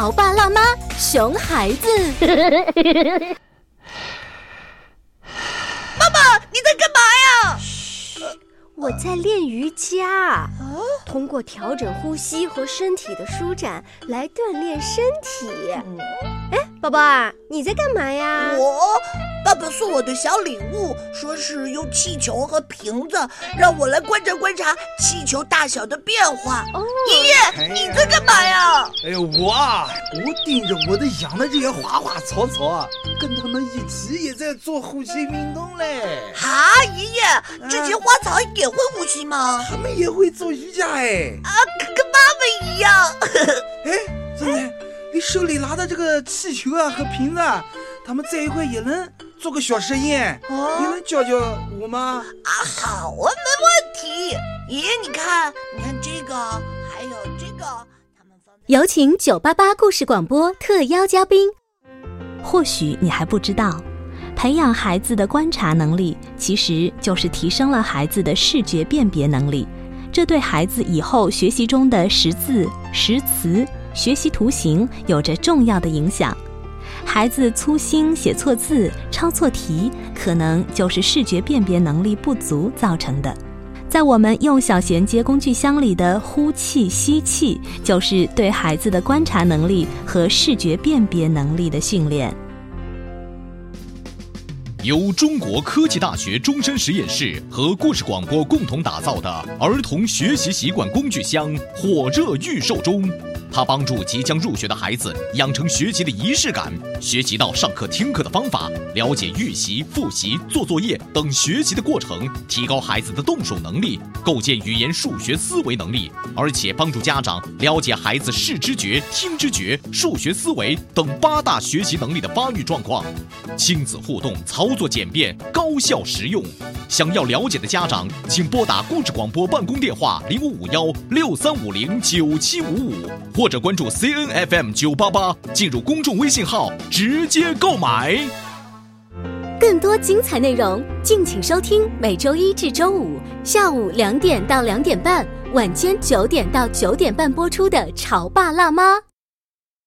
潮爸辣妈，熊孩子。妈妈，你在干嘛呀？我在练瑜伽，通过调整呼吸和身体的舒展来锻炼身体。哎，宝宝啊，你在干嘛呀？我。爸爸送我的小礼物，说是用气球和瓶子，让我来观察观察气球大小的变化。爷爷，你在干嘛呀？哎呦，我啊，我盯着我的养的这些花花草草啊，跟他们一起也在做呼吸运动嘞。啊，爷爷，这些花草也会呼吸吗？他们也会做瑜伽哎。啊，跟妈妈一样。哎，真的，你手里拿的这个气球啊和瓶子，啊他们在一块也能。做个小实验，你能教教我吗？啊，好啊，没问题。爷爷，你看，你看这个，还有，请九八八故事广播特邀嘉宾。或许你还不知道，培养孩子的观察能力，其实就是提升了孩子的视觉辨别能力。这对孩子以后学习中的识字、识词、学习图形有着重要的影响。孩子粗心写错字、抄错题，可能就是视觉辨别能力不足造成的。在我们用小衔接工具箱里的呼气、吸气，就是对孩子的观察能力和视觉辨别能力的训练。由中国科技大学终身实验室和故事广播共同打造的儿童学习习惯工具箱火热预售中。它帮助即将入学的孩子养成学习的仪式感，学习到上课听课的方法，了解预习、复习、做作业等学习的过程，提高孩子的动手能力，构建语言、数学思维能力，而且帮助家长了解孩子视知觉、听知觉、数学思维等八大学习能力的发育状况。亲子互动，操作简便，高效实用。想要了解的家长，请拨打故事广播办公电话零五五幺六三五零九七五五，或者关注 C N F M 九八八，进入公众微信号直接购买。更多精彩内容，敬请收听每周一至周五下午两点到两点半，晚间九点到九点半播出的《潮爸辣妈》。